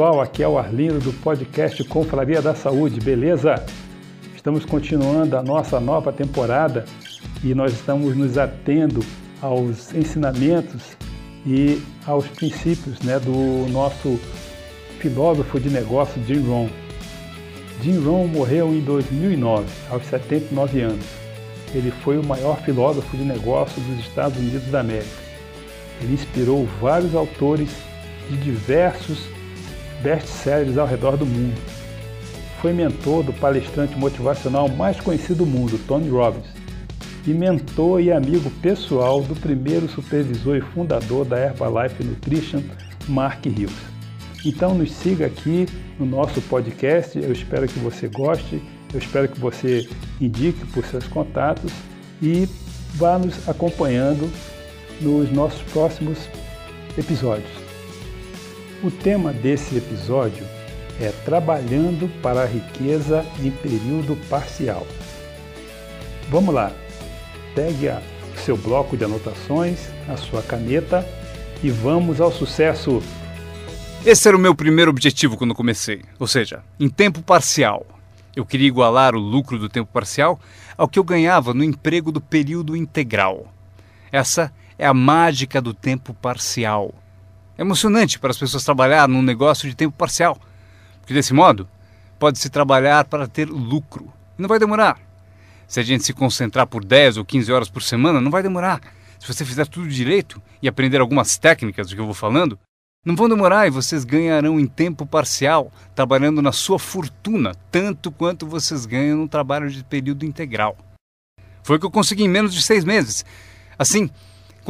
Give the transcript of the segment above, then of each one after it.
pessoal, aqui é o Arlindo do podcast Confraria da Saúde, beleza? Estamos continuando a nossa nova temporada e nós estamos nos atendo aos ensinamentos e aos princípios né, do nosso filósofo de negócio Jim Rohn. Jim Rohn morreu em 2009, aos 79 anos. Ele foi o maior filósofo de negócio dos Estados Unidos da América. Ele inspirou vários autores de diversos best-sellers ao redor do mundo. Foi mentor do palestrante motivacional mais conhecido do mundo, Tony Robbins, e mentor e amigo pessoal do primeiro supervisor e fundador da Herbalife Nutrition, Mark Hills. Então nos siga aqui no nosso podcast, eu espero que você goste, eu espero que você indique por seus contatos e vá nos acompanhando nos nossos próximos episódios. O tema desse episódio é Trabalhando para a Riqueza em Período Parcial. Vamos lá, pegue o seu bloco de anotações, a sua caneta e vamos ao sucesso! Esse era o meu primeiro objetivo quando comecei, ou seja, em tempo parcial. Eu queria igualar o lucro do tempo parcial ao que eu ganhava no emprego do período integral. Essa é a mágica do tempo parcial. Emocionante para as pessoas trabalhar num negócio de tempo parcial, porque desse modo pode-se trabalhar para ter lucro. Não vai demorar. Se a gente se concentrar por 10 ou 15 horas por semana, não vai demorar. Se você fizer tudo direito e aprender algumas técnicas do que eu vou falando, não vão demorar e vocês ganharão em tempo parcial, trabalhando na sua fortuna, tanto quanto vocês ganham no trabalho de período integral. Foi o que eu consegui em menos de seis meses. Assim,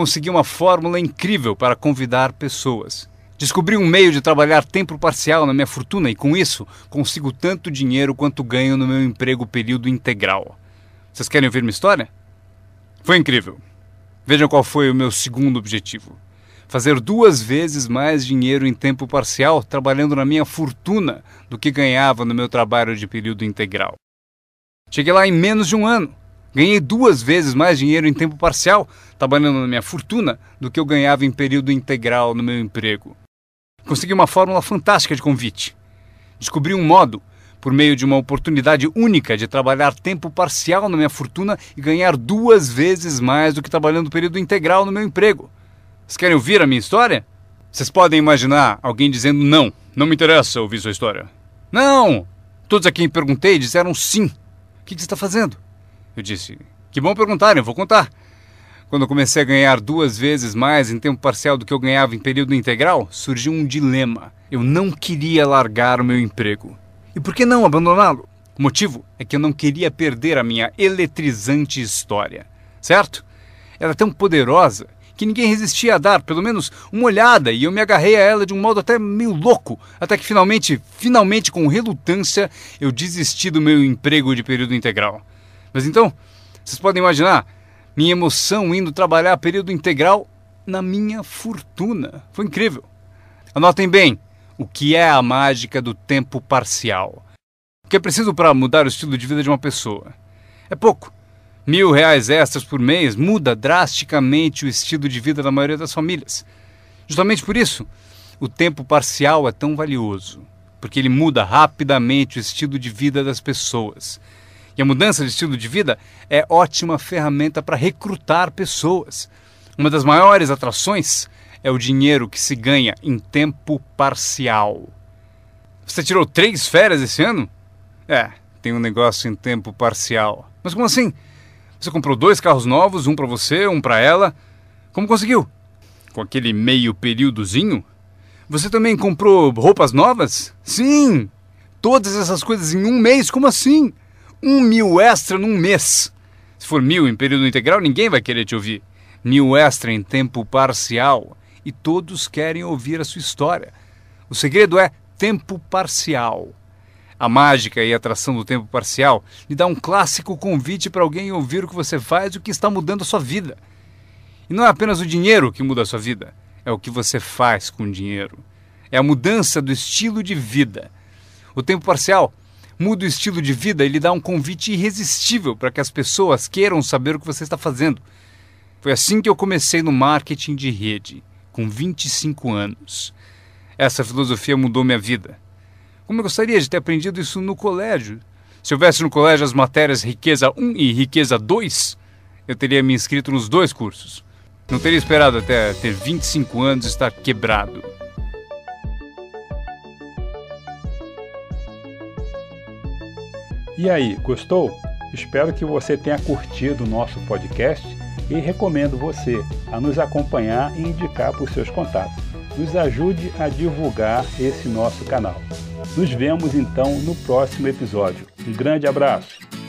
consegui uma fórmula incrível para convidar pessoas. Descobri um meio de trabalhar tempo parcial na minha fortuna e, com isso, consigo tanto dinheiro quanto ganho no meu emprego período integral. Vocês querem ouvir minha história? Foi incrível. Vejam qual foi o meu segundo objetivo: fazer duas vezes mais dinheiro em tempo parcial trabalhando na minha fortuna do que ganhava no meu trabalho de período integral. Cheguei lá em menos de um ano. Ganhei duas vezes mais dinheiro em tempo parcial, trabalhando na minha fortuna, do que eu ganhava em período integral no meu emprego. Consegui uma fórmula fantástica de convite. Descobri um modo, por meio de uma oportunidade única de trabalhar tempo parcial na minha fortuna e ganhar duas vezes mais do que trabalhando período integral no meu emprego. Vocês querem ouvir a minha história? Vocês podem imaginar alguém dizendo não, não me interessa ouvir sua história. Não! Todos a quem perguntei disseram sim. O que você está fazendo? Eu disse: Que bom perguntarem, eu vou contar. Quando eu comecei a ganhar duas vezes mais em tempo parcial do que eu ganhava em período integral, surgiu um dilema. Eu não queria largar o meu emprego. E por que não abandoná-lo? O motivo é que eu não queria perder a minha eletrizante história. Certo? Ela é tão poderosa que ninguém resistia a dar pelo menos uma olhada e eu me agarrei a ela de um modo até meio louco, até que finalmente, finalmente com relutância, eu desisti do meu emprego de período integral. Mas então, vocês podem imaginar minha emoção indo trabalhar período integral na minha fortuna. Foi incrível. Anotem bem o que é a mágica do tempo parcial. O que é preciso para mudar o estilo de vida de uma pessoa? É pouco. Mil reais extras por mês muda drasticamente o estilo de vida da maioria das famílias. Justamente por isso, o tempo parcial é tão valioso, porque ele muda rapidamente o estilo de vida das pessoas. E a mudança de estilo de vida é ótima ferramenta para recrutar pessoas. Uma das maiores atrações é o dinheiro que se ganha em tempo parcial. Você tirou três férias esse ano? É, tem um negócio em tempo parcial. Mas como assim? Você comprou dois carros novos, um para você, um para ela. Como conseguiu? Com aquele meio períodozinho? Você também comprou roupas novas? Sim! Todas essas coisas em um mês? Como assim? Um mil extra num mês. Se for mil em período integral, ninguém vai querer te ouvir. Mil extra em tempo parcial. E todos querem ouvir a sua história. O segredo é tempo parcial. A mágica e a atração do tempo parcial lhe dá um clássico convite para alguém ouvir o que você faz e o que está mudando a sua vida. E não é apenas o dinheiro que muda a sua vida, é o que você faz com o dinheiro. É a mudança do estilo de vida. O tempo parcial muda o estilo de vida e lhe dá um convite irresistível para que as pessoas queiram saber o que você está fazendo. Foi assim que eu comecei no marketing de rede, com 25 anos. Essa filosofia mudou minha vida. Como eu gostaria de ter aprendido isso no colégio. Se houvesse no colégio as matérias Riqueza 1 e Riqueza 2, eu teria me inscrito nos dois cursos. Não teria esperado até ter 25 anos e estar quebrado. E aí, gostou? Espero que você tenha curtido o nosso podcast e recomendo você a nos acompanhar e indicar para os seus contatos. Nos ajude a divulgar esse nosso canal. Nos vemos então no próximo episódio. Um grande abraço!